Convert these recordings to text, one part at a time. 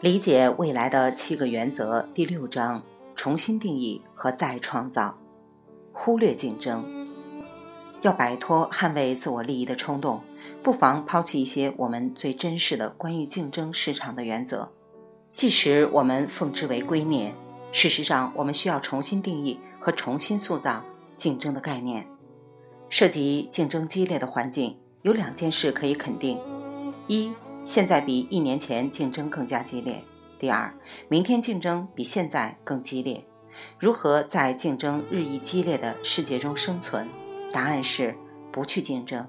理解未来的七个原则第六章：重新定义和再创造。忽略竞争，要摆脱捍卫自我利益的冲动，不妨抛弃一些我们最珍视的关于竞争市场的原则。即使我们奉之为圭臬，事实上，我们需要重新定义和重新塑造竞争的概念。涉及竞争激烈的环境，有两件事可以肯定：一。现在比一年前竞争更加激烈。第二，明天竞争比现在更激烈。如何在竞争日益激烈的世界中生存？答案是不去竞争。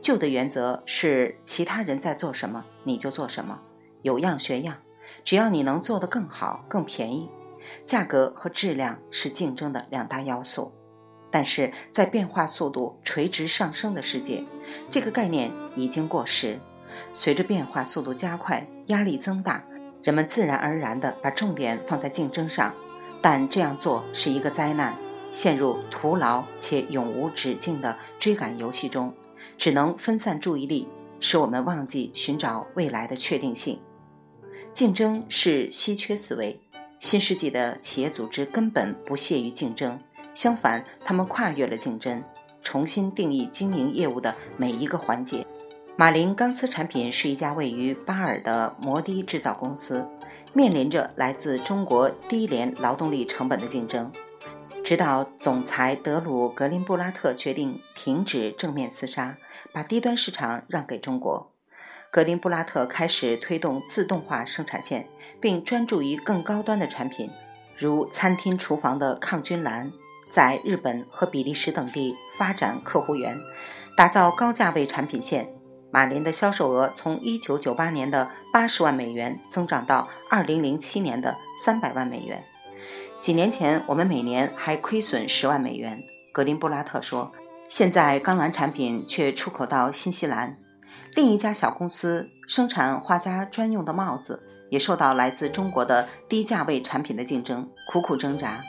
旧的原则是其他人在做什么你就做什么，有样学样。只要你能做得更好、更便宜，价格和质量是竞争的两大要素。但是在变化速度垂直上升的世界，这个概念已经过时。随着变化速度加快，压力增大，人们自然而然地把重点放在竞争上，但这样做是一个灾难，陷入徒劳且永无止境的追赶游戏中，只能分散注意力，使我们忘记寻找未来的确定性。竞争是稀缺思维，新世纪的企业组织根本不屑于竞争，相反，他们跨越了竞争，重新定义经营业务的每一个环节。马林钢丝产品是一家位于巴尔的摩的制造公司，面临着来自中国低廉劳动力成本的竞争。直到总裁德鲁格林布拉特决定停止正面厮杀，把低端市场让给中国，格林布拉特开始推动自动化生产线，并专注于更高端的产品，如餐厅厨房的抗菌栏，在日本和比利时等地发展客户源，打造高价位产品线。马林的销售额从1998年的80万美元增长到2007年的300万美元。几年前，我们每年还亏损10万美元。格林布拉特说：“现在钢缆产品却出口到新西兰。”另一家小公司生产画家专用的帽子，也受到来自中国的低价位产品的竞争，苦苦挣扎。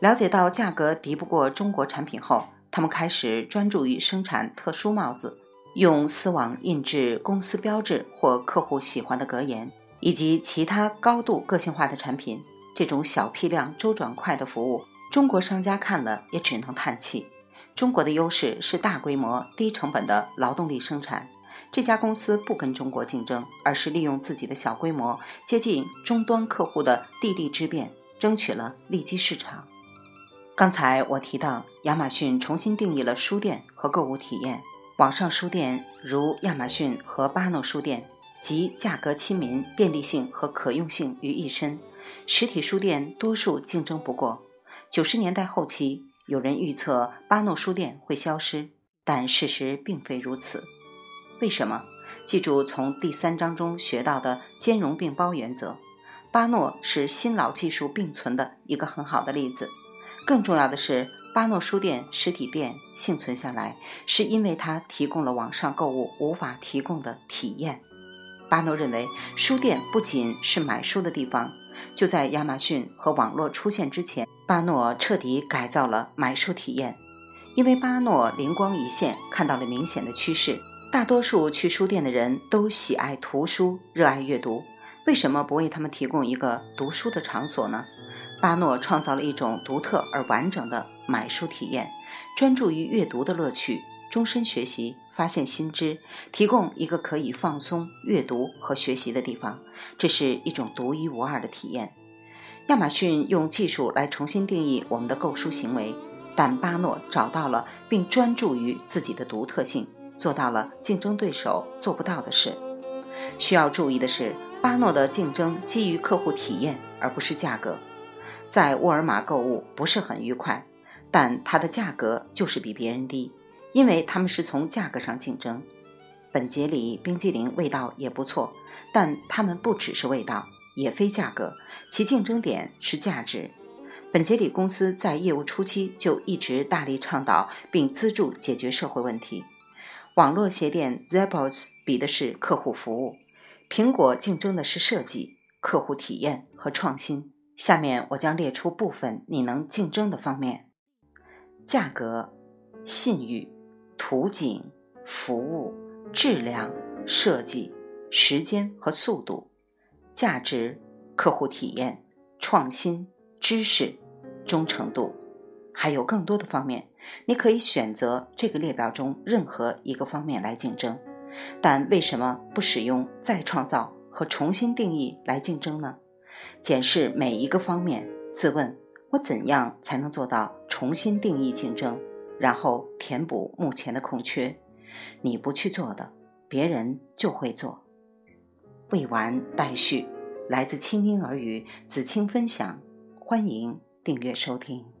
了解到价格敌不过中国产品后，他们开始专注于生产特殊帽子。用丝网印制公司标志或客户喜欢的格言，以及其他高度个性化的产品。这种小批量、周转快的服务，中国商家看了也只能叹气。中国的优势是大规模、低成本的劳动力生产。这家公司不跟中国竞争，而是利用自己的小规模、接近终端客户的地利之便，争取了利基市场。刚才我提到，亚马逊重新定义了书店和购物体验。网上书店如亚马逊和巴诺书店，集价格亲民、便利性和可用性于一身。实体书店多数竞争不过。九十年代后期，有人预测巴诺书店会消失，但事实并非如此。为什么？记住从第三章中学到的兼容并包原则。巴诺是新老技术并存的一个很好的例子。更重要的是。巴诺书店实体店幸存下来，是因为它提供了网上购物无法提供的体验。巴诺认为，书店不仅是买书的地方。就在亚马逊和网络出现之前，巴诺彻底改造了买书体验。因为巴诺灵光一现，看到了明显的趋势：大多数去书店的人都喜爱图书，热爱阅读。为什么不为他们提供一个读书的场所呢？巴诺创造了一种独特而完整的买书体验，专注于阅读的乐趣，终身学习，发现新知，提供一个可以放松、阅读和学习的地方。这是一种独一无二的体验。亚马逊用技术来重新定义我们的购书行为，但巴诺找到了并专注于自己的独特性，做到了竞争对手做不到的事。需要注意的是，巴诺的竞争基于客户体验，而不是价格。在沃尔玛购物不是很愉快，但它的价格就是比别人低，因为他们是从价格上竞争。本杰里冰激凌味道也不错，但他们不只是味道，也非价格，其竞争点是价值。本杰里公司在业务初期就一直大力倡导并资助解决社会问题。网络鞋店 Zappos 比的是客户服务，苹果竞争的是设计、客户体验和创新。下面我将列出部分你能竞争的方面：价格、信誉、图景、服务、质量、设计、时间和速度。价值、客户体验、创新、知识、忠诚度，还有更多的方面。你可以选择这个列表中任何一个方面来竞争，但为什么不使用再创造和重新定义来竞争呢？检视每一个方面，自问：我怎样才能做到重新定义竞争，然后填补目前的空缺？你不去做的，别人就会做。未完待续，来自清音耳语子清分享，欢迎订阅收听。